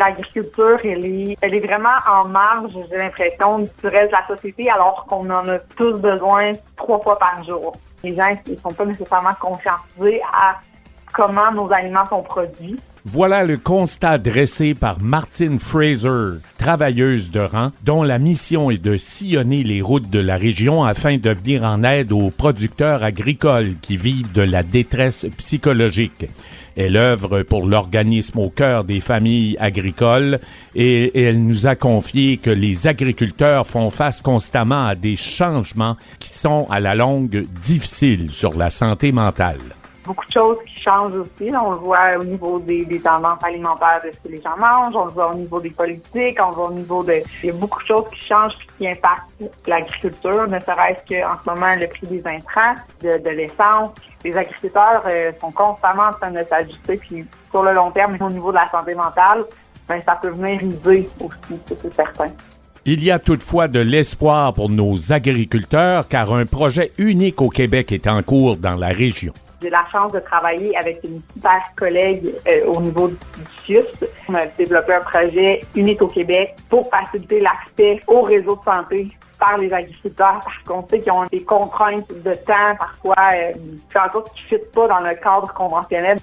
l'agriculture, elle est, elle est vraiment en marge, j'ai l'impression, du reste de la société, alors qu'on en a tous besoin trois fois par jour. Les gens ne sont pas nécessairement conscientisés à comment nos aliments sont produits. Voilà le constat dressé par Martine Fraser, travailleuse de rang, dont la mission est de sillonner les routes de la région afin de venir en aide aux producteurs agricoles qui vivent de la détresse psychologique. Elle œuvre pour l'organisme au cœur des familles agricoles et elle nous a confié que les agriculteurs font face constamment à des changements qui sont à la longue difficiles sur la santé mentale beaucoup de choses qui changent aussi. on le voit au niveau des, tendances alimentaires de ce que les gens mangent, on le voit au niveau des politiques, on le voit au niveau de... Il y a beaucoup de choses qui changent et qui impactent l'agriculture, ne serait-ce qu'en ce moment le prix des intrants, de, l'essence. Les agriculteurs euh, sont constamment en train de s'ajuster, puis sur le long terme, au niveau de la santé mentale, ben, ça peut venir riser aussi, c'est certain. Il y a toutefois de l'espoir pour nos agriculteurs car un projet unique au Québec est en cours dans la région. J'ai la chance de travailler avec une super collègue euh, au niveau du CIUS. On a développé un projet unique au Québec pour faciliter l'accès au réseau de santé par les agriculteurs parce qu'on sait qu'ils ont des contraintes de temps parfois euh, qui en sorte qu'ils ne pas dans le cadre conventionnel.